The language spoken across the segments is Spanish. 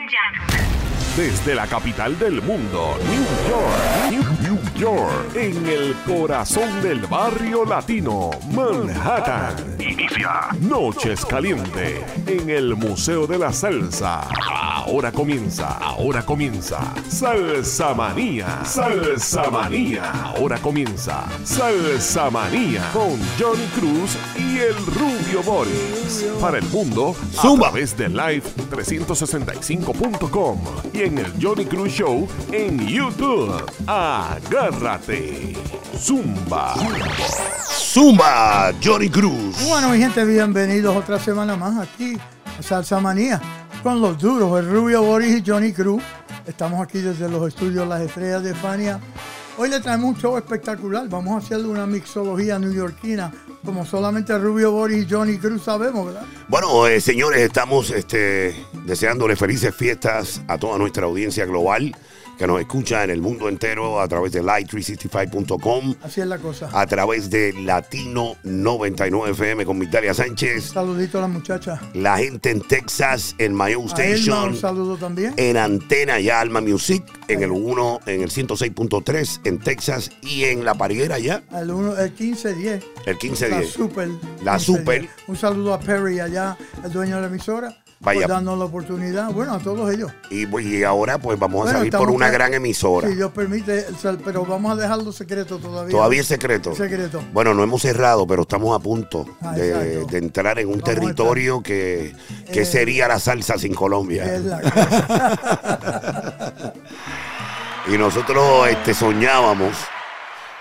and gentlemen, Desde la capital del mundo, New York, New, York, en el corazón del barrio latino, Manhattan. Inicia Noches Caliente en el Museo de la Salsa. Ahora comienza, ahora comienza. Salsa Manía, Salsa Manía. Ahora comienza Salsa Manía con Johnny Cruz y el Rubio Boris. Para el mundo, a través de Live365.com y en el Johnny Cruz Show en YouTube. Agárrate. Zumba. Zumba, Johnny Cruz. Bueno, mi gente, bienvenidos otra semana más aquí a Salsa Manía con los duros, el Rubio Boris y Johnny Cruz. Estamos aquí desde los estudios Las Estrellas de Fania. Hoy le traemos un show espectacular. Vamos a hacerle una mixología newyorkina como solamente Rubio Boris y Johnny Cruz sabemos, ¿verdad? Bueno, eh, señores, estamos este, deseándole felices fiestas a toda nuestra audiencia global que nos escucha en el mundo entero a través de light365.com. Así es la cosa. A través de Latino 99 FM con Victoria Sánchez. Saludito a la muchacha. La gente en Texas, en Mayo Station. un saludo también. En Antena ya Alma Music, en el 1, en el 106.3 en Texas y en La Pariguera ya. El, 1, el 1510. El 1510. La Super. La Super. Un saludo a Perry allá, el dueño de la emisora. Vaya. Por darnos la oportunidad, bueno, a todos ellos. Y, pues, ahora pues vamos a salir por una gran emisora. Si Dios permite, pero vamos a dejarlo secreto todavía. Todavía es secreto. Secreto. Bueno, no hemos cerrado, pero estamos a punto ah, de, entrar en un territorio que, que eh, sería la salsa sin Colombia. Es la y nosotros este, soñábamos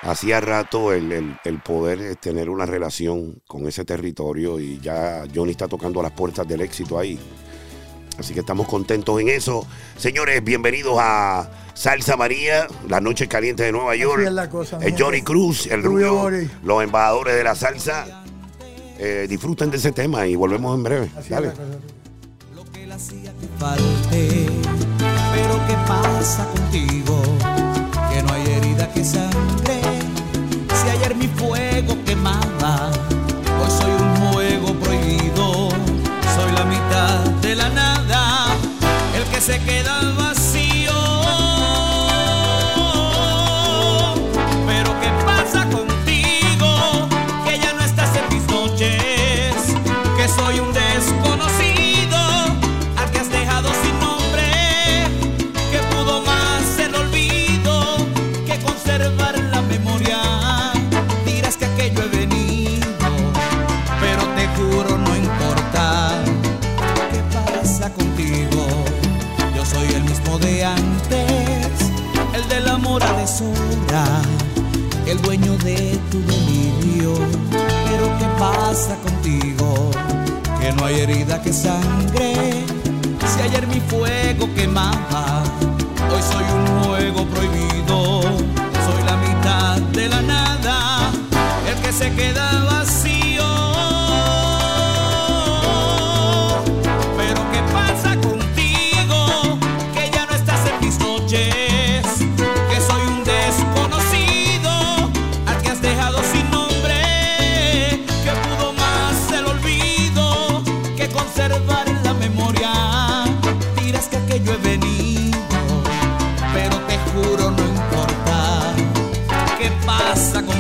hacía rato el, el, poder eh, tener una relación con ese territorio y ya Johnny está tocando las puertas del éxito ahí. Así que estamos contentos en eso. Señores, bienvenidos a Salsa María, la noche caliente de Nueva York. el Johnny Cruz, el Rubio, los embajadores de la salsa. Eh, disfruten de ese tema y volvemos en breve. Dale. Lo que hacía pero ¿qué pasa contigo? Que no hay herida que sangre mi fuego quemaba, hoy soy un fuego prohibido, soy la mitad de la nada, el que se queda el dueño de tu delirio. Pero ¿qué pasa contigo? Que no hay herida que sangre. Si ayer mi fuego quemaba, hoy soy un fuego prohibido. Soy la mitad de la nada, el que se quedaba Salsa pero te juro no importa. Qué pasa con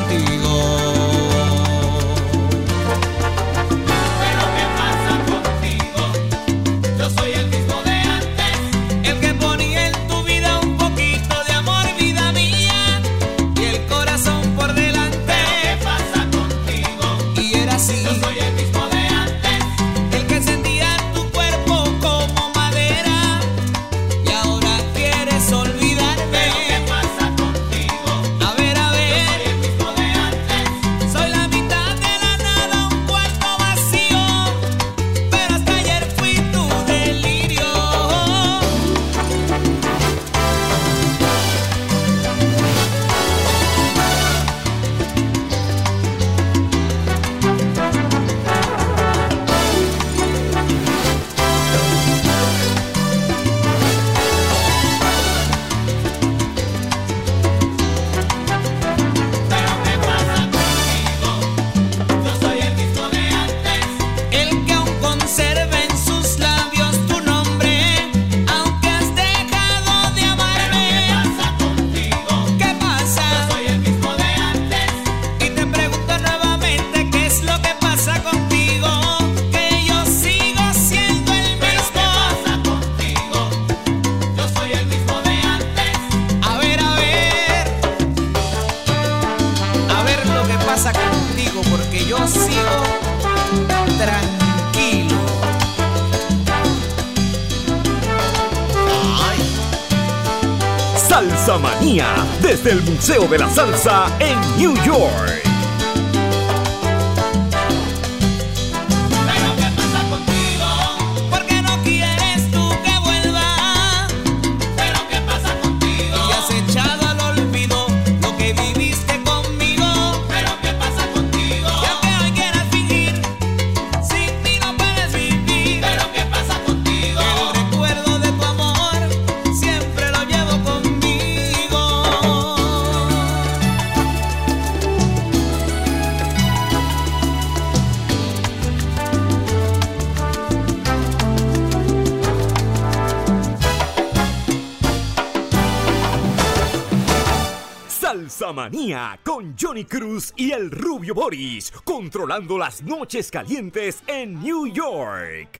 Cruz y el Rubio Boris, controlando las noches calientes en New York.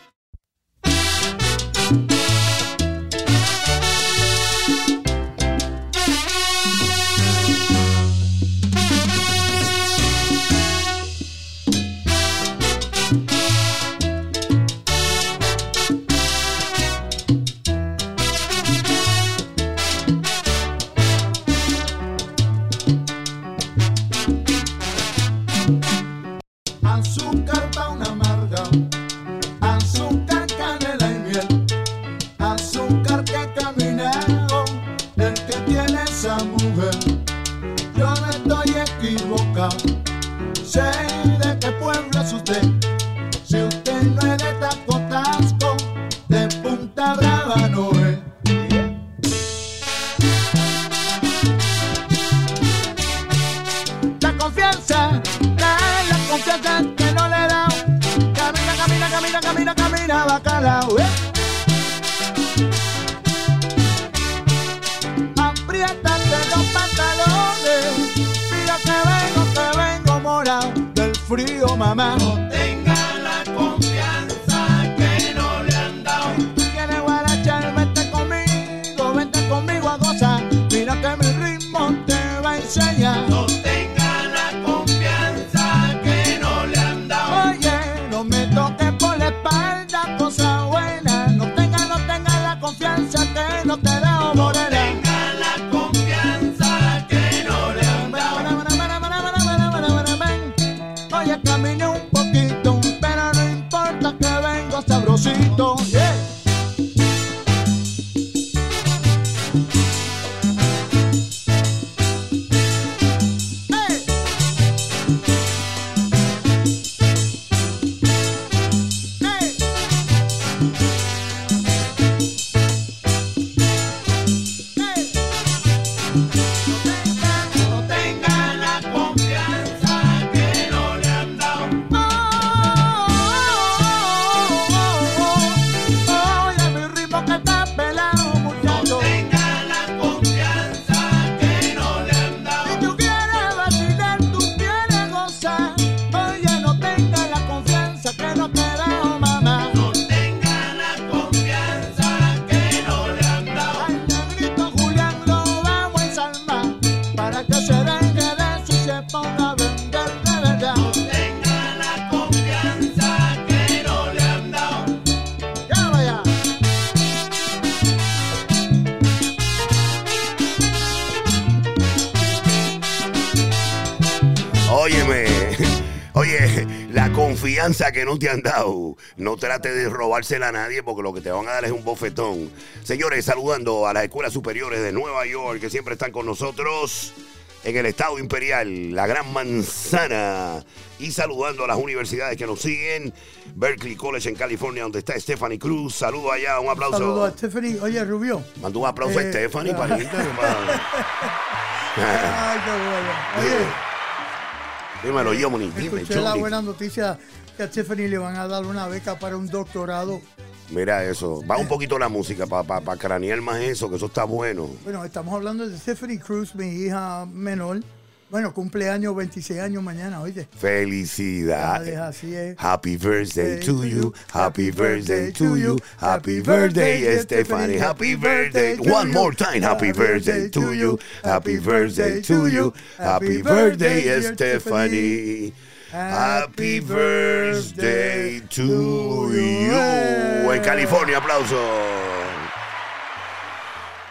Sabrosito. No te han dado, no trate de robársela a nadie porque lo que te van a dar es un bofetón. Señores, saludando a las escuelas superiores de Nueva York que siempre están con nosotros en el estado imperial, la Gran Manzana. Y saludando a las universidades que nos siguen, Berkeley College en California, donde está Stephanie Cruz. Saludo allá, un aplauso. Saludos a Stephanie. Oye, Rubio. Manda un aplauso a Eh, Stephanie. Ay, qué bueno. Oye, Dímelo, Yomoni, dime, escuché la buena noticia que a Stephanie le van a dar una beca para un doctorado. Mira eso. Va un poquito la música para cranear más eso, que eso está bueno. Bueno, estamos hablando de Stephanie Cruz, mi hija menor. Bueno, cumpleaños, 26 años mañana, oye. Felicidades. Así es. Happy birthday to you. Happy birthday to you. Happy birthday, Stephanie. Happy birthday. One more time. Happy birthday to you. Happy birthday to you. Happy birthday, Stephanie. Happy birthday to you. En California, aplauso.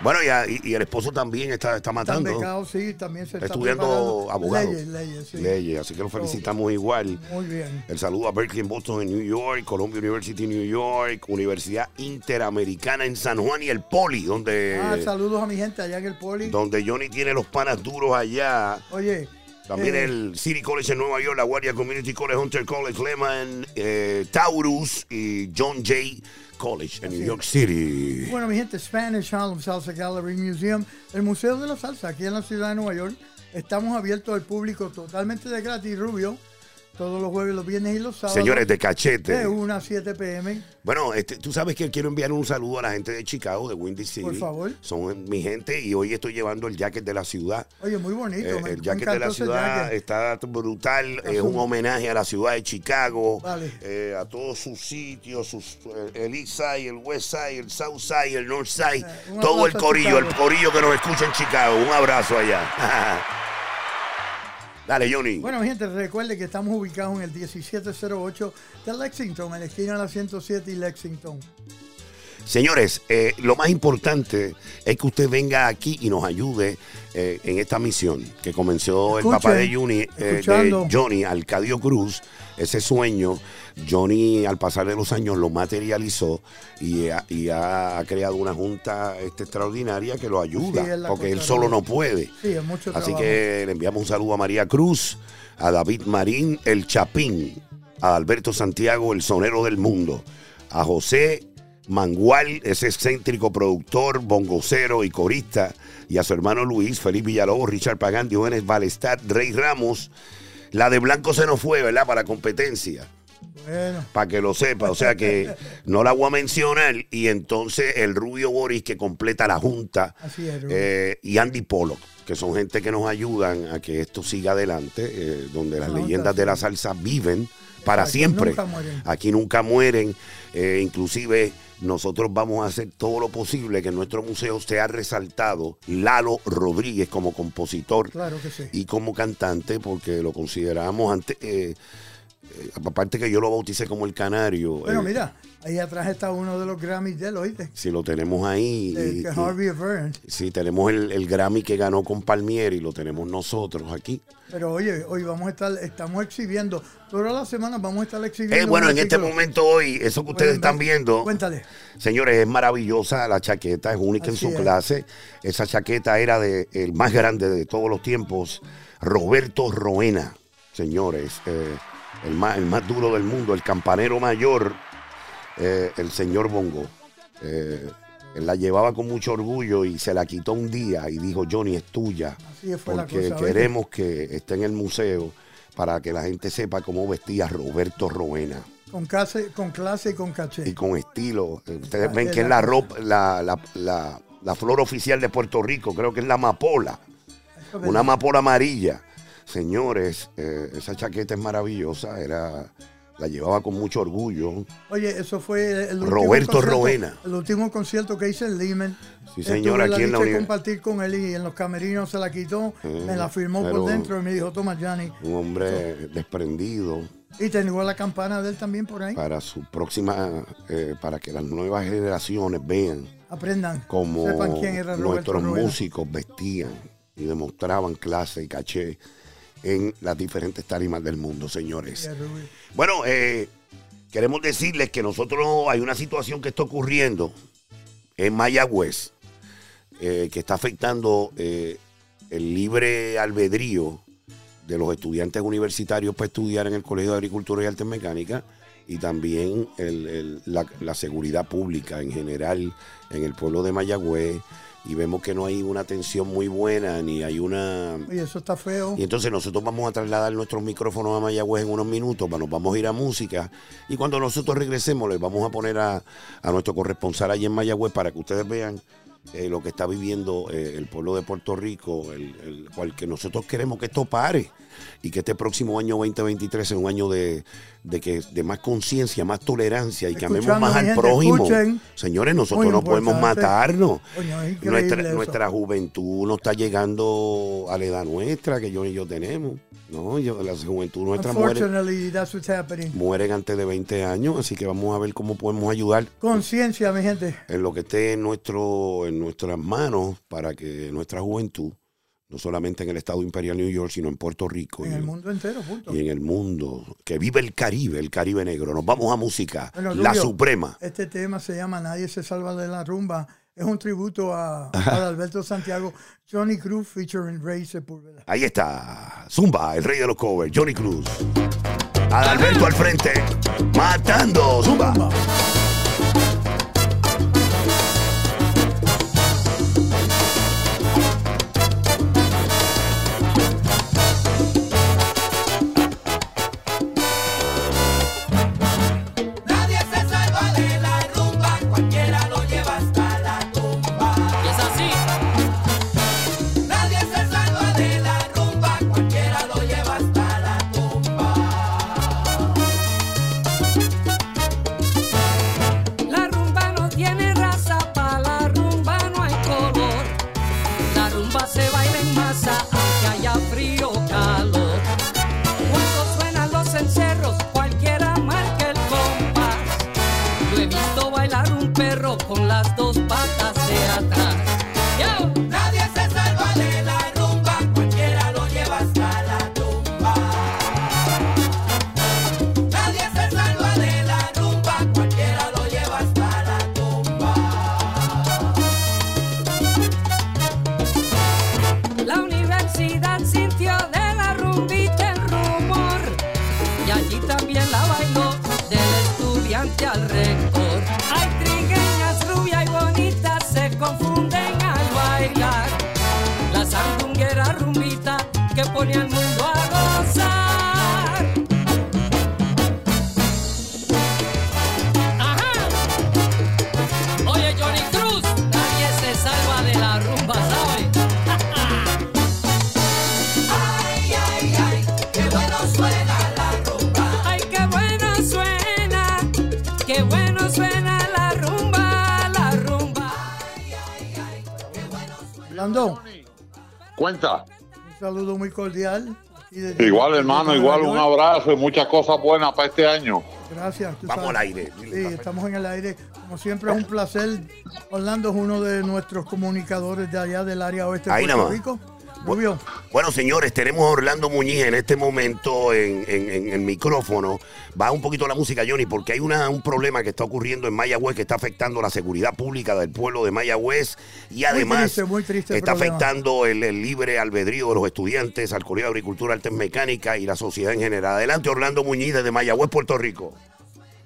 Bueno, y, a- y- y el esposo también está, está matando. becados, sí, también se está Estudiando abogado. Leyes, leyes, sí. Leyes, así que lo felicitamos igual. Muy bien. El saludo a Berkeley en Boston, en New York, Columbia University New York, Universidad Interamericana en San Juan y el Poli, donde, Ah, saludos a mi gente allá en el Poli. donde Johnny tiene los panas duros allá. Oye. También eh, el City College en Nueva York, la Guardia Community College, Hunter College, Lehman, eh, Taurus y John Jay College en New York City. Bueno, mi gente, Spanish Harlem Salsa Gallery Museum, el Museo de la Salsa aquí en la ciudad de Nueva York. Estamos abiertos al público totalmente de gratis, Rubio. Todos los jueves, los viernes y los sábados. Señores de cachete. De 1 a 7 pm. Bueno, este, tú sabes que quiero enviar un saludo a la gente de Chicago, de Windy City. Por favor. Son mi gente y hoy estoy llevando el jacket de la ciudad. Oye, muy bonito. Eh, me- el me jacket de la ciudad está brutal, es un homenaje a la ciudad de Chicago, Vale. eh, a todos sus sitios, sus, eh, el East Side, el West Side, el South Side, el North Side, Eh, todo el corillo, el corillo que nos escucha en Chicago. Un abrazo allá. Dale, Johnny. Bueno, gente, recuerde que estamos ubicados en el 1708 de Lexington, en la esquina de la 107 y Lexington. Señores, eh, lo más importante es que usted venga aquí y nos ayude eh, en esta misión que comenzó el papá de, Johnny, eh, de escuchando. Johnny, Alcadio Cruz. Ese sueño, Johnny al pasar de los años lo materializó y, ha- y ha creado una junta este, extraordinaria que lo ayuda, Sí, porque él solo no puede. Sí, es mucho Así trabajo. que le enviamos un saludo a María Cruz, a David Marín, el Chapín, a Alberto Santiago, el sonero del mundo, a José Mangual, ese excéntrico productor, bongocero y corista, y a su hermano Luis, Felipe Villalobos, Richard Pagán, Diogenes Balestad, Rey Ramos. La de Blanco se nos fue, ¿verdad? Para competencia. Bueno, para que lo sepa. O sea que no la voy a mencionar. Y entonces el Rubio Boris que completa la Junta así es. Eh, y Andy Pollock, que son gente que nos ayudan a que esto siga adelante, eh, donde las La leyendas de la salsa viven para Exacto, siempre. nunca mueren. Aquí nunca mueren. Eh, inclusive nosotros vamos a hacer todo lo posible que en nuestro museo sea resaltado Lalo Rodríguez como compositor Claro que sí. y como cantante, porque lo consideramos antes. eh, eh, aparte que yo lo bauticé como el canario. Bueno, eh, mira, ahí atrás está uno de los Grammys de él, oíste. Si lo tenemos ahí. Y- Harvey Avern. Sí, tenemos el, el Grammy que ganó con Palmieri, lo tenemos nosotros aquí. Pero oye, hoy vamos a estar, estamos exhibiendo, todas las semanas vamos a estar exhibiendo. Eh, bueno, en este momento hoy, eso que ustedes están viendo, Cuéntale. señores, es maravillosa la chaqueta, es única Así en su es. clase. Esa chaqueta era de el más grande de todos los tiempos, Roberto Roena, señores, eh, el, más, el más duro del mundo, el campanero mayor, eh, el señor Bongo. Eh, él la llevaba con mucho orgullo y se la quitó un día y dijo, Johnny, es tuya. La porque queremos que esté en el museo para que la gente sepa cómo vestía Roberto Roena Con clase, con clase y con caché. y con estilo. Ustedes Ah, ven es que es la ropa, la, la, la- flor oficial de Puerto Rico, creo que es la amapola, es una amapola amarilla. Señores, eh, esa chaqueta es maravillosa, era, la llevaba con mucho orgullo. Oye, eso fue el último Roberto concierto- Roena. El último concierto que hice en Lehman. Sí, señor, tuve aquí en la dicha de univers- compartir con él y en los camerinos se la quitó, me la firmó por dentro y me dijo, toma, Johnny. Un hombre desprendido Y tengo la campana de él también por ahí. para su próxima, eh, para que las nuevas generaciones vean Aprendan. como Sepan quién era Roberto nuestros Roena. músicos vestían y demostraban clase y caché en las diferentes tarimas del mundo, señores. Bueno, eh, queremos decirles que nosotros hay una situación que está ocurriendo en Mayagüez eh, que está afectando eh, el libre albedrío de los estudiantes universitarios para estudiar en el Colegio de Agricultura y Artes Mecánicas y también el- el- la, la seguridad pública en general en el pueblo de Mayagüez y vemos que no hay una atención muy buena ni hay una Oye, eso está feo. y entonces nosotros vamos a trasladar nuestros micrófonos a Mayagüez en unos minutos, nos vamos a ir a música. Y cuando nosotros regresemos, les vamos a poner a, a nuestro corresponsal allí en Mayagüez para que ustedes vean eh, lo que está viviendo eh, el pueblo de Puerto Rico, el, el cual que nosotros queremos que esto pare y que este próximo año 2023 sea un año de, de que, de más conciencia, más tolerancia y que amemos más al gente, prójimo. escuchen. Señores, nosotros no podemos importante. matarnos. Nuestra, eso. nuestra juventud no está llegando a la edad nuestra que yo y yo tenemos. No, yo, la juventud nuestra muere, mueren antes de 20 años, así que vamos a ver cómo podemos ayudar Conciencia, mi gente. en lo que esté en, nuestro, en nuestras manos para que nuestra juventud, no solamente en el estado imperial New York, sino en Puerto Rico En y, el mundo entero, punto. y en el mundo, que vive el Caribe, el Caribe negro. Nos vamos a música, Bueno, la suprema. Este tema se llama Nadie se salva de la rumba. Es un tributo a, a Alberto Santiago, Johnny Cruz featuring Ray Sepúlveda. Ahí está, Zumba, el rey de los covers, Johnny Cruz. Adalberto al frente, matando, Zumba. Orlando, Cuenta. un saludo muy cordial. Igual, hermano, igual, un abrazo y muchas cosas buenas para este año. Gracias. Vamos sabes. al aire. Sí, estamos en el aire. Como siempre es un placer. Orlando es uno de nuestros comunicadores de allá del área oeste de Ahí Puerto nada más. Rico. Rubio, Bueno, señores, tenemos a Orlando Muñiz en este momento en, el micrófono. Va un poquito la música, Johnny, porque hay una, un problema que está ocurriendo en Mayagüez que está afectando la seguridad pública del pueblo de Mayagüez y además triste, muy triste el está problema. afectando el, el libre albedrío de los estudiantes al Colegio de Agricultura, Artes Mecánicas y la sociedad en general. Adelante, Orlando Muñiz desde Mayagüez, Puerto Rico.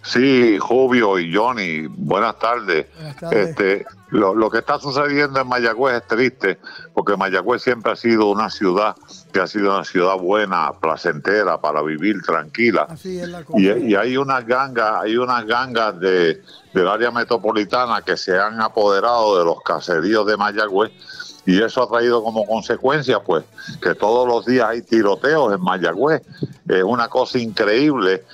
Sí, Jubio y Johnny, buenas tardes. Buenas tardes. Este, lo, lo que está sucediendo en Mayagüez es triste, porque Mayagüez siempre ha sido una ciudad que ha sido una ciudad buena, placentera, para vivir tranquila. así es la cosa. Y, y hay unas gangas, hay unas gangas de, del área metropolitana que se han apoderado de los caseríos de Mayagüez y eso ha traído como consecuencia pues que todos los días hay tiroteos en Mayagüez. Es una cosa increíble.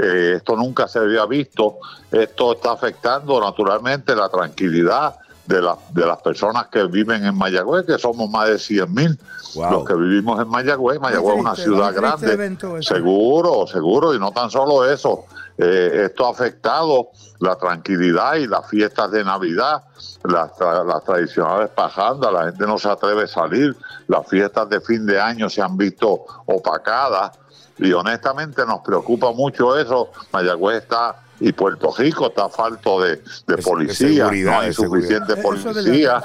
Eh, esto nunca se había visto. Esto está afectando naturalmente la tranquilidad de, la- de las personas que viven en Mayagüez, que somos más de 100 mil Wow. los que vivimos en Mayagüez. Mayagüez es una ciudad grande. Seguro, seguro, y no tan solo eso. Eh, esto ha afectado la tranquilidad y las fiestas de Navidad, las, tra- las tradicionales pajandas, la gente no se atreve a salir, las fiestas de fin de año se han visto opacadas y honestamente nos preocupa mucho eso. Mayagüez está y Puerto Rico está falto de, de policía, seguridad, no hay de seguridad. suficiente de policía.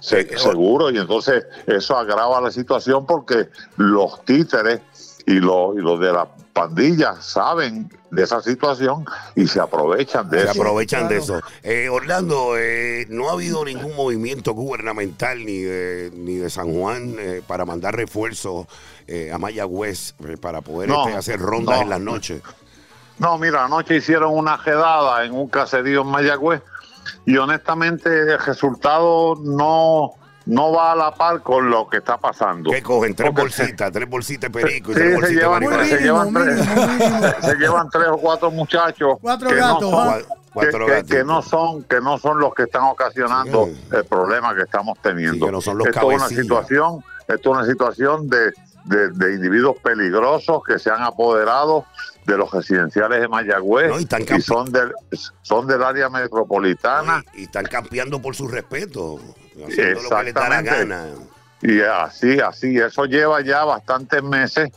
Se- seguro, y entonces eso agrava la situación porque los títeres y los, y los de la pandilla saben de esa situación y se aprovechan de Se eso. aprovechan de eso. Eh, Orlando, eh, no ha habido ningún movimiento gubernamental ni de, ni de San Juan eh, para mandar refuerzos eh, a Mayagüez eh, para poder No, este, hacer rondas no. en las noches. No, mira, anoche hicieron una jedada en un caserío en Mayagüez y honestamente el resultado no, no va a la par con lo que está pasando. ¿Qué cogen? Tres Porque bolsitas, tres bolsitas de perico y Sí, tres se bolsitas llevan, Muy marihuana. se mínimo, llevan tres, se llevan tres o cuatro muchachos Cuatro gatos, no son, ¿ah? Que, que- gatitos. que no son que no son los que están ocasionando Sí. el problema que estamos teniendo. Sí, que no son los esto es una situación, esto es una situación de, de- de individuos peligrosos que se han apoderado de los residenciales de Mayagüez No, y están y son del son del área metropolitana Y, y están campeando por su respeto, haciendo lo que les da la gana. y así así eso lleva ya bastantes meses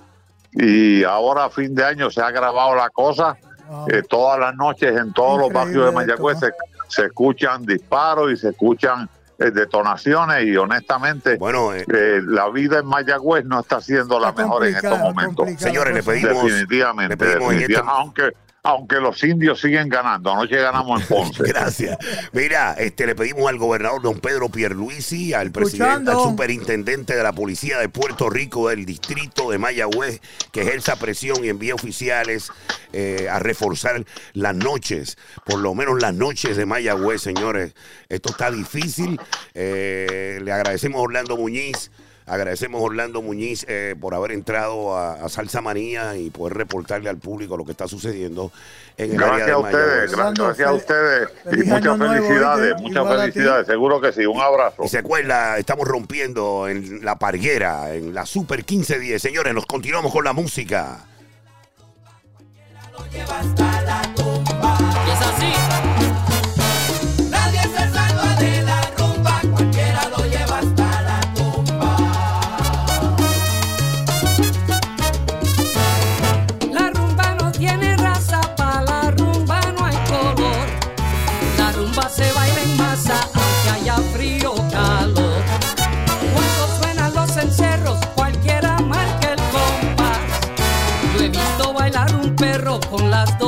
y ahora a fin de año se ha agravado la cosa Wow. Eh, todas las noches en todos los barrios de Mayagüez se, se escuchan disparos y se escuchan detonaciones y honestamente Bueno, eh, eh, la vida en Mayagüez no está siendo la Está mejor en estos momentos. Señores, le pedimos- Definitivamente, le pedimos en definitivamente. este- aunque aunque los indios siguen ganando, anoche ganamos en Ponce. Gracias. Mira, este le pedimos al gobernador don Pedro Pierluisi, al presidente, al superintendente de la policía de Puerto Rico del distrito de Mayagüez, que ejerza presión y envíe oficiales eh, a reforzar las noches, por lo menos las noches de Mayagüez, señores. Esto está difícil. Eh, le agradecemos a Orlando Muñiz. Agradecemos a Orlando Muñiz eh, por haber entrado a, a Salsa Manía y poder reportarle al público lo que está sucediendo en el área Gracias de a ustedes, Orlando, gracias a ustedes y muchas felicidades, muchas felicidades, seguro que sí, un abrazo. Y se acuerda, estamos rompiendo en la parguera, en la Super 1510. Señores, nos continuamos con la música. Con las dos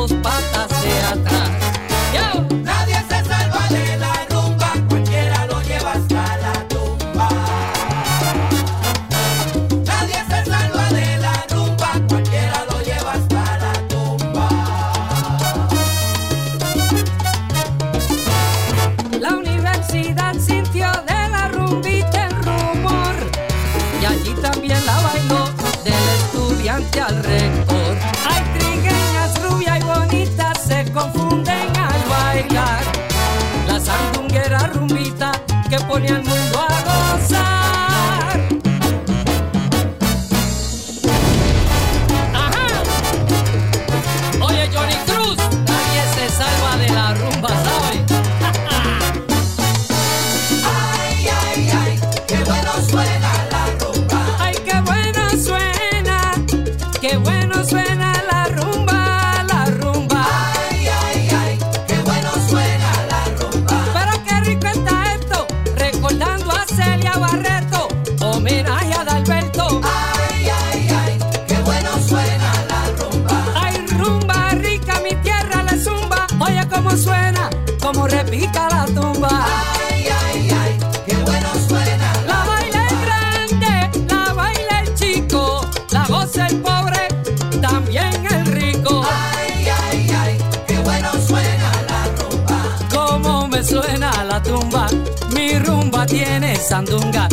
sandunga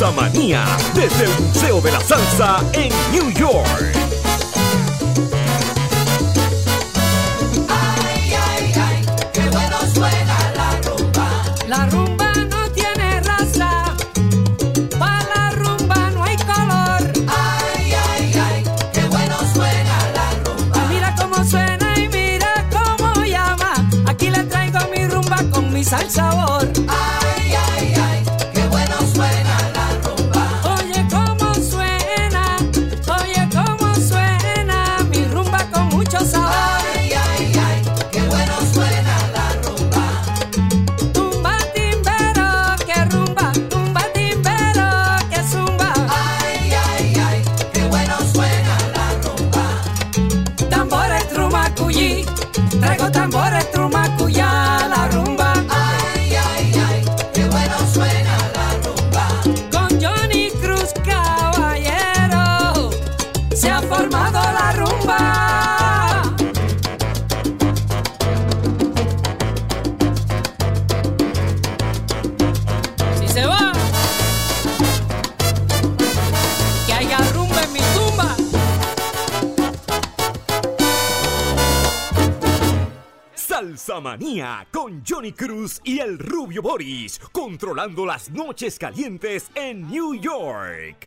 Salsa Manía desde el Museo de la Salsa en New York. Ay, ay, ay, qué bueno suena la rumba. La rumba. Cruz y el rubio Boris, controlando las noches calientes en New York.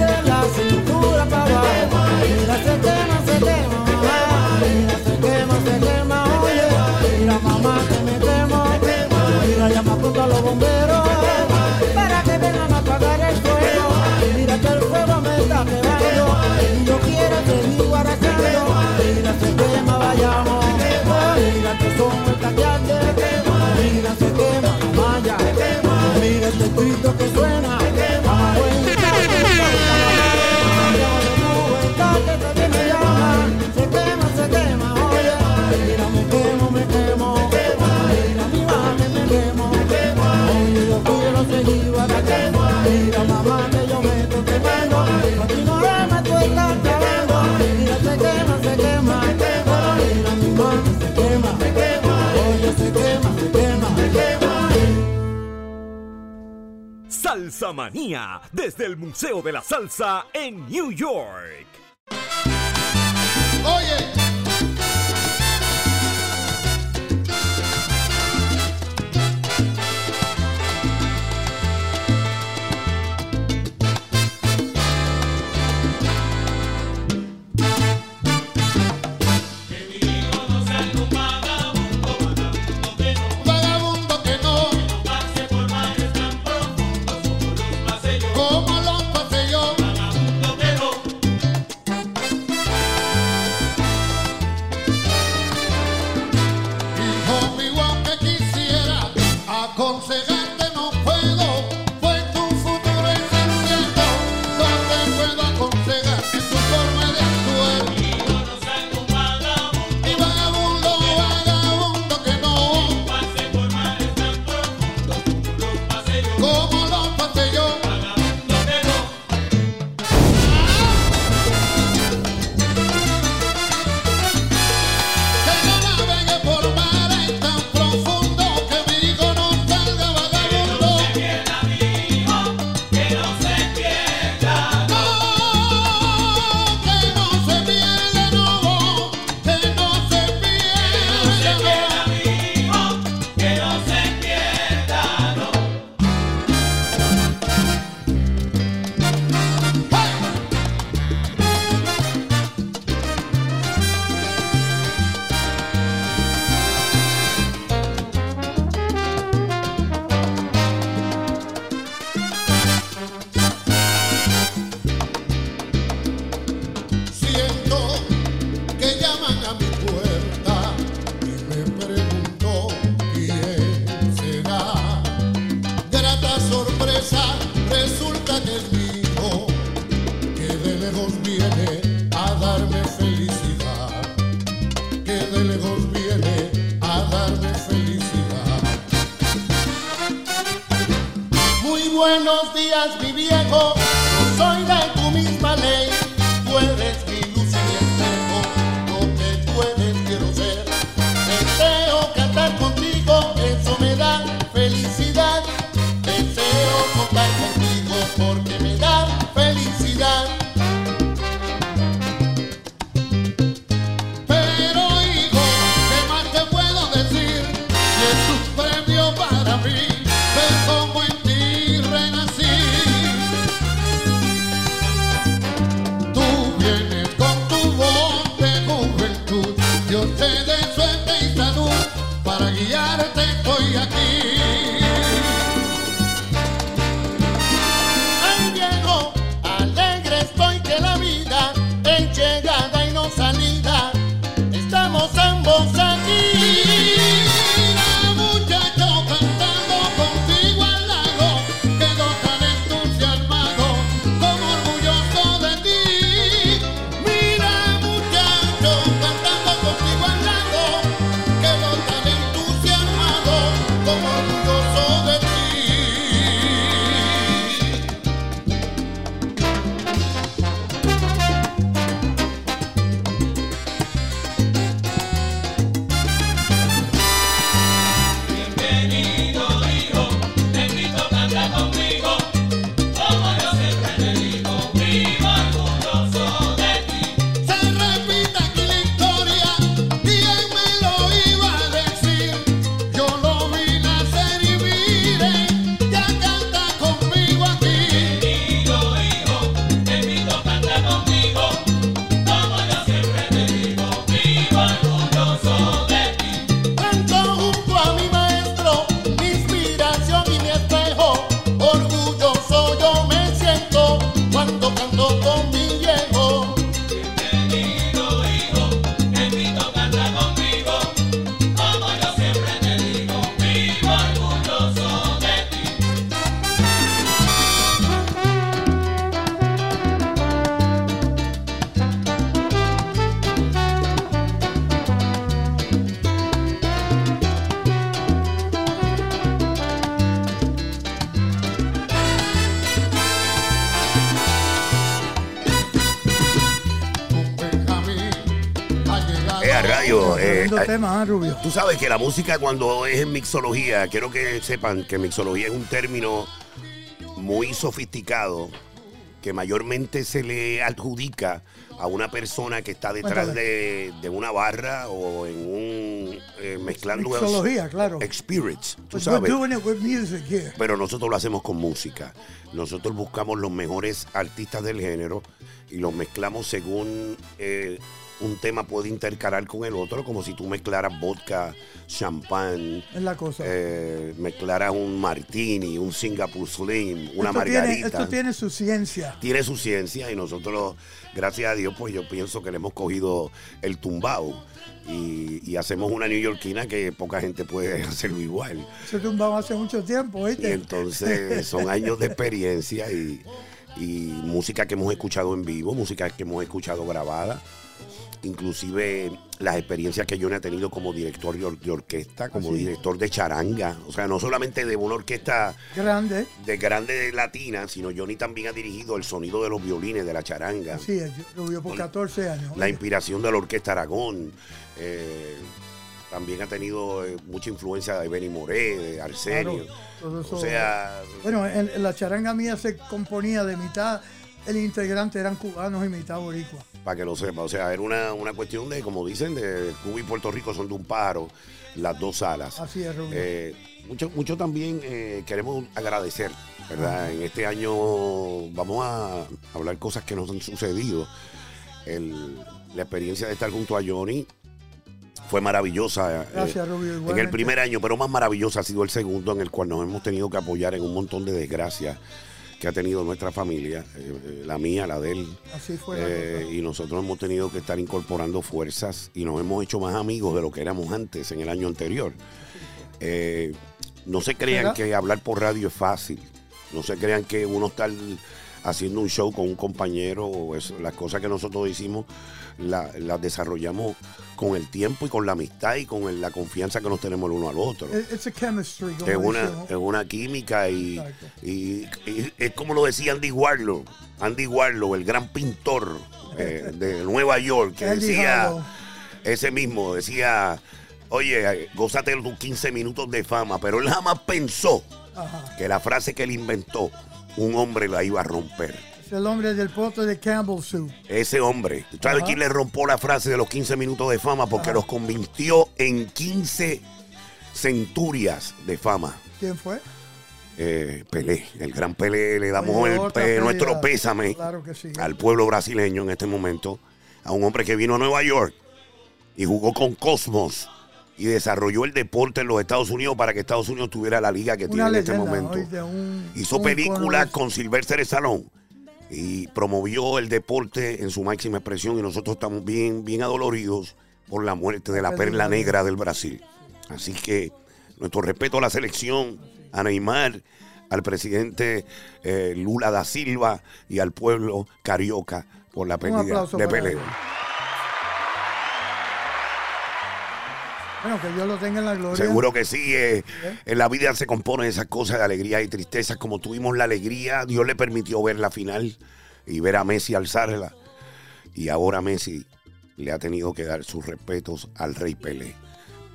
como el cateante. Mira ese tema, vaya. Mira este escrito Manía desde el Museo de la Salsa en New York. Oye. Tremendo eh, tema, ¿ah, Rubio? Tú sabes que la música cuando es en mixología, quiero que sepan que mixología es un término muy sofisticado que mayormente se le adjudica a una persona que está detrás de, de una barra o en un eh, mezclando Mixología, claro. spirits, tú But we're sabes. doing it with music here. Pero nosotros lo hacemos con música. Nosotros buscamos los mejores artistas del género y los mezclamos según eh, un tema puede intercalar con el otro, como si tú mezclaras vodka, champán, Es la cosa. eh, mezclaras un martini, un Singapore Slim, una esto, margarita. tiene, esto tiene su ciencia. Tiene su ciencia y nosotros, gracias a Dios, pues yo pienso que le hemos cogido el tumbao y, y hacemos una neoyorquina que poca gente puede hacerlo igual. Se tumbaba hace mucho tiempo, Y ¿oíste? entonces son años de experiencia y, y música que hemos escuchado en vivo, música que hemos escuchado grabada. Inclusive las experiencias que yo he tenido como director de, or- de orquesta, como director de charanga. O sea, no solamente de una orquesta Grande. de grande latina, sino Johnny también ha dirigido el sonido de los violines de la charanga. Así es, Rubio, por 14 años. La Oye, inspiración de la Orquesta Aragón. eh, también ha tenido eh, mucha influencia de Benny Moré, de Arsenio. Claro, todo eso- o sea, Bueno, en, en la charanga mía se componía de mitad, el integrante eran cubanos y mitad boricua. para que lo sepa. O sea, era una, una cuestión de, como dicen, de Cuba y Puerto Rico son de un pájaro, las dos salas. Así es, Rubio. Eh, mucho, mucho también eh, queremos agradecer, ¿verdad? En este año vamos a hablar cosas que nos han sucedido. El- la experiencia de estar junto a Johnny fue maravillosa. eh, Gracias, Rubio. en el primer año, pero más maravillosa ha sido el segundo, en el cual nos hemos tenido que apoyar en un montón de desgracias que ha tenido nuestra familia, eh, eh, la mía, la de él. Así fue Eh, y nosotros hemos tenido que estar incorporando fuerzas y nos hemos hecho más amigos de lo que éramos antes, en el año anterior. Eh, no se crean que hablar por radio es fácil. No se crean que uno está haciendo un show con un compañero o eso, las cosas que nosotros hicimos la- las desarrollamos con el tiempo y con la amistad y con el- la confianza que nos tenemos el uno al otro. It- It's a chemistry. como Es una, es una química y, Exacto. y- y es como lo decía Andy Warlow, Andy Warlow, el gran pintor eh, de Nueva York, que Andy decía, Harlow. ese mismo, decía, oye, gózate tus 15 minutos de fama, pero él jamás pensó Ajá. que la frase que él inventó, un hombre la iba a romper. Es el hombre del pote de Campbell Soup. Ese hombre, ¿tú ¿sabes Ajá. quién le rompió la frase de los 15 minutos de fama? Porque Ajá. los convirtió en 15 centurias de fama. ¿Quién fue? eh, Pelé, el gran Pelé, le damos Oye, el nuestro pésame Claro que sí. al pueblo brasileño en este momento, a un hombre que vino a Nueva York y jugó con Cosmos y desarrolló el deporte en los Estados Unidos para que Estados Unidos tuviera la liga que tiene en este momento. oíste, un- Hizo películas icono. con Sylvester Stallone y promovió el deporte en su máxima expresión y nosotros estamos bien, bien adoloridos por la muerte de la La perla negra del Brasil. Así que nuestro respeto a la selección, a Neymar, al presidente eh, Lula da Silva y al pueblo carioca por la pérdida de Pelé. Bueno, que Dios lo tenga en la gloria. Seguro que sí. eh, en la vida se compone de esas cosas de alegría y tristeza. Como tuvimos la alegría, Dios le permitió ver la final y ver a Messi alzarla. Y ahora Messi le ha tenido que dar sus respetos al Rey Pelé.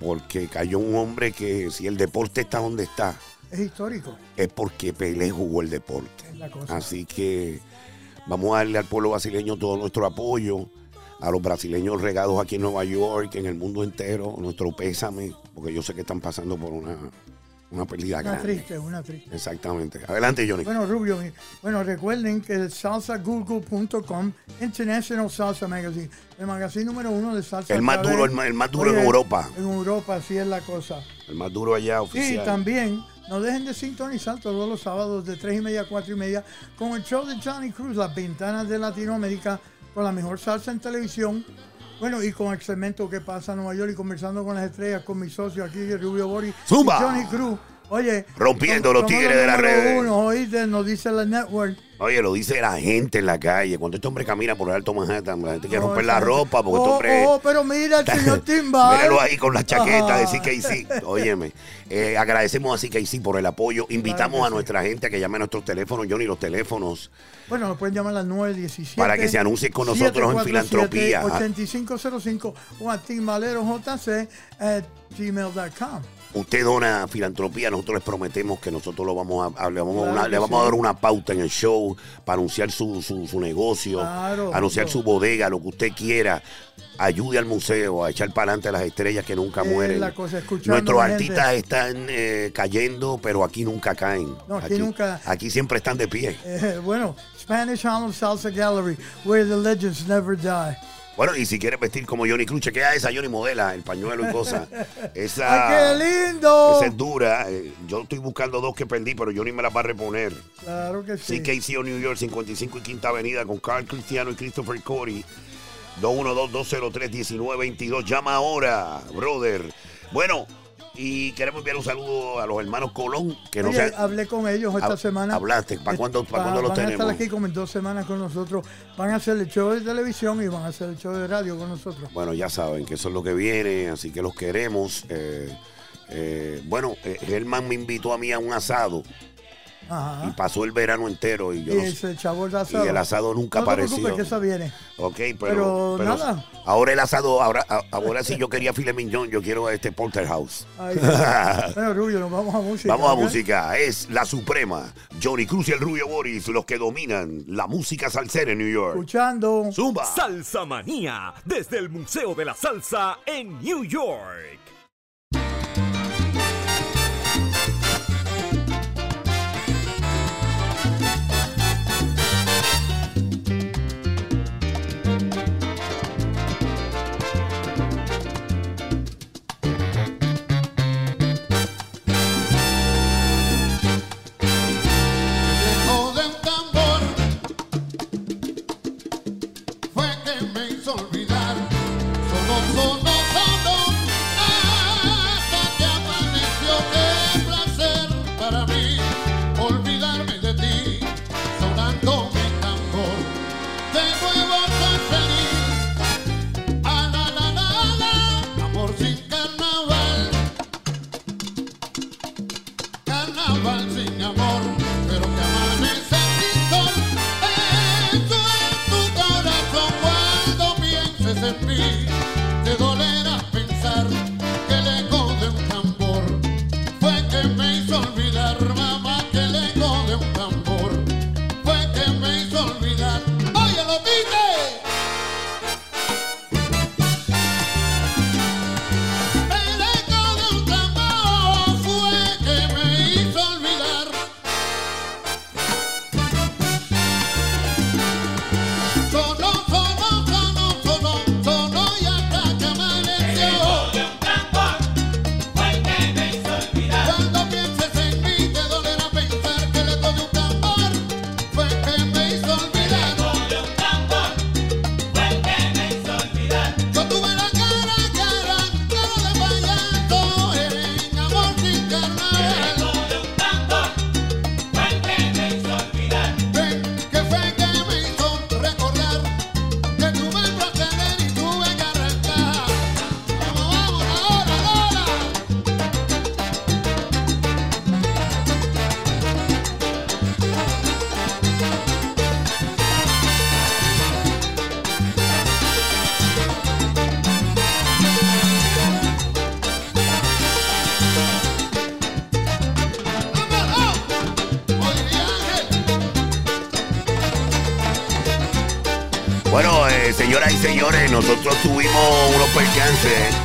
Porque cayó un hombre que si el deporte está donde está, Es histórico. es porque Pelé jugó el deporte. Es la cosa. Así que vamos a darle al pueblo brasileño todo nuestro apoyo, a los brasileños regados aquí en Nueva York, en el mundo entero, nuestro pésame, porque yo sé que están pasando por una, una pérdida Una grande. triste, una triste. Exactamente. Adelante, Johnny. Bueno, Rubio, bueno, recuerden que el salsagoogle.com, International Salsa Magazine, el magazine número uno de salsa. El más duro, el más- el más duro en Europa. En Europa, así es la cosa. El más duro allá, Y oficial. también no dejen de sintonizar todos los sábados de 3 y media a 4 y media con el show de Johnny Cruz, Las Ventanas de Latinoamérica, con la mejor salsa en televisión. Bueno, y con el segmento que pasa en Nueva York y conversando con las estrellas, con mi socio aquí, Rubio Bori Zumba. y Johnny Cruz. Oye, Rompiendo los tigres de número redes. Uno, oíste, nos dice la network. Oye, lo dice la gente en la calle. Cuando este hombre camina por el Alto Manhattan, la gente quiere romper la ropa porque este Oh, hombre... oh, pero mira el señor Timbal. Míralo ahí con la chaqueta de CKC. Óyeme, eh, agradecemos a CKC por el apoyo. Invitamos Claro a sí. nuestra gente a que llame a nuestros teléfonos, Johnny, los teléfonos. Bueno, nos pueden llamar a las 917. Para que se anuncie con nosotros en filantropía. 8505 o a timbalerojc at gmail.com. Usted dona filantropía, nosotros les prometemos que nosotros lo vamos a, le, vamos a Claro una- que le vamos a sí. dar una pauta en el show para anunciar su, su, su negocio, Claro, anunciar su bodega, lo que usted quiera. Ayude al museo a echar para adelante las estrellas que nunca Es mueren. Nuestros artistas están eh, cayendo, pero aquí nunca caen. No, aquí nunca- Aquí siempre están de pie. Eh, bueno, Spanish Harlem Salsa Gallery, where the legends never die. Bueno, y si quieres vestir como Johnny Cruz, chequea esa Johnny modela, el pañuelo y cosas. Esa, ¡Ay, qué lindo! esa es dura. Eh, Yo estoy buscando dos que perdí, pero Johnny me las va a reponer. Claro que sí. CKCO New York, 55 y Quinta Avenida, con Carl Cristiano y Christopher Cody. 212-203-1922. Llama ahora, brother. Bueno, y queremos enviar un saludo a los hermanos Colón, que no Oye, se hablé con ellos esta semana. hablaste. ¿Para cuándo- para cuándo los van a tenemos? estar aquí como en dos semanas con nosotros. Van a hacer el show de televisión y van a hacer el show de radio con nosotros. Bueno, ya saben que eso es lo que viene, así que los queremos. Eh, eh, bueno, eh, Germán me invitó a mí a un asado y pasó el verano entero y yo Y no sé- ese chavo de asado. y el asado nunca no apareció. que esa viene. Ok, pero, Pero pero nada. ahora el asado, ahora, ahora sí yo quería filet mignon, yo quiero este porterhouse. Ay, bueno, Rubio, nos vamos a música. Vamos a música, es la suprema. Johnny Cruz y el Rubio Boris, los que dominan la música salsera en New York. Escuchando. Zumba. Salsa Manía, desde el Museo de la Salsa en New York. Señoras y señores, nosotros tuvimos unos percances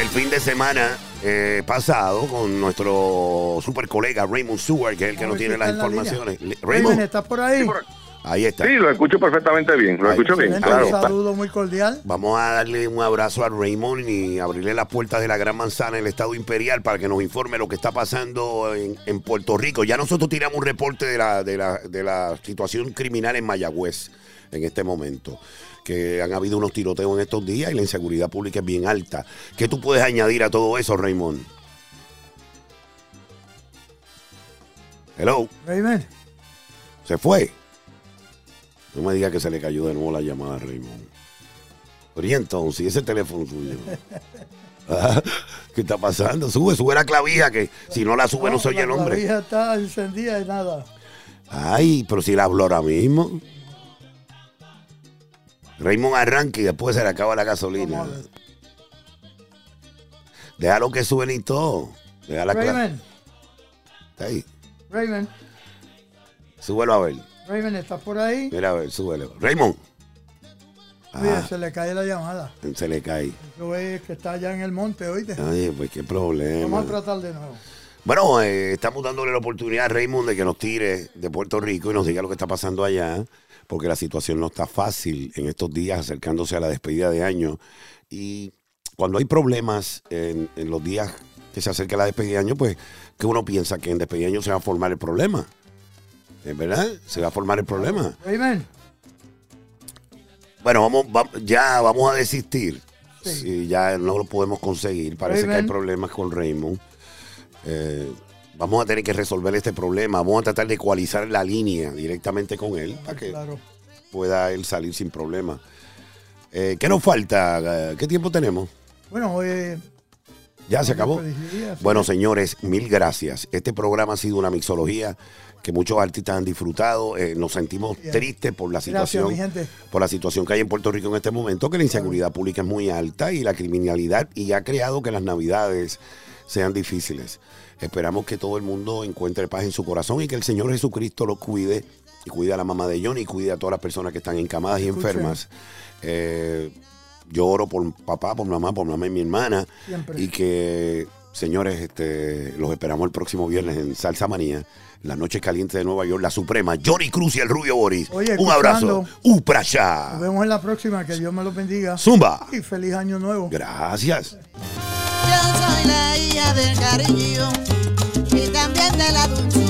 el fin de semana eh, pasado con nuestro super colega Raymond Stewart, que es el que nos tiene las la informaciones. Raymond, Raymond, ¿estás por ahí? ahí está. Sí, lo escucho perfectamente bien, lo Ahí, escucho bien, claro. un saludo muy cordial. Vamos a darle un abrazo a Raymond y abrirle las puertas de la Gran Manzana en el Estado Imperial para que nos informe lo que está pasando en, en Puerto Rico. Ya nosotros tiramos un reporte de la, de, la, de la situación criminal en Mayagüez en este momento. Que han habido unos tiroteos en estos días y la inseguridad pública es bien alta. ¿Qué tú puedes añadir a todo eso, Raymond? Hello. Raymond. Se fue. No me diga que se le cayó de nuevo la llamada a Raymond. Pero y entonces, ¿y ese teléfono suyo? Ah, ¿Qué está pasando? Sube, sube la clavija, que si no la sube no, se oye el La hombre. clavija está encendida y nada. Ay, pero si la habló ahora mismo. Raymond arranca y después se le acaba la gasolina. Déjalo que suene y todo. Déjala Raymond, Está ahí. Raymond, Súbelo a ver. Raymond, ¿estás por ahí? Mira a ver, súbelo. Raymond. Oye, Ah, se le cae la llamada. se le cae. Yo veo que está allá en el monte, oíste. Ay, pues qué problema. Vamos a tratar de nuevo. Bueno, eh, estamos dándole la oportunidad a Raymond de que nos tire de Puerto Rico y nos diga lo que está pasando allá, porque la situación no está fácil en estos días acercándose a la despedida de año. Y cuando hay problemas en, en los días que se acerca la despedida de año, pues que uno piensa que en despedida de año se va a formar el problema. ¿Es verdad? Se va a formar el problema. Raymond, Bueno, vamos, va- ya vamos a desistir. Sí. Si ya no lo podemos conseguir, parece que hay problemas con Raymond. Eh, vamos a tener que resolver este problema. Vamos a tratar de ecualizar la línea directamente con él para que claro. pueda él salir sin problema. Eh, ¿Qué nos falta? Eh, ¿Qué tiempo tenemos? Bueno, hoy Ya se acabó. Bueno, señores, mil gracias. Este programa ha sido una mixología que muchos artistas han disfrutado. Eh, nos sentimos tristes por la situación por la situación que hay en Puerto Rico en este momento, que la inseguridad pública es muy alta y la criminalidad y ha creado que las navidades sean difíciles. Esperamos que todo el mundo encuentre paz en su corazón y que el Señor Jesucristo los cuide y cuide a la mamá de Johnny y cuide a todas las personas que están encamadas y enfermas. Eh, yo oro por papá, por mamá, por mamá y mi hermana Siempre. y que, señores, este, los esperamos el próximo viernes en Salsa Manía, la noche caliente de Nueva York, la Suprema, Johnny Cruz y el Rubio Boris. Oye, Un abrazo. Uprasha. Nos vemos en la próxima. Que Dios me los bendiga. Zumba. Y feliz año nuevo. Gracias. Yo soy la hija del cariño y también de la dulzura.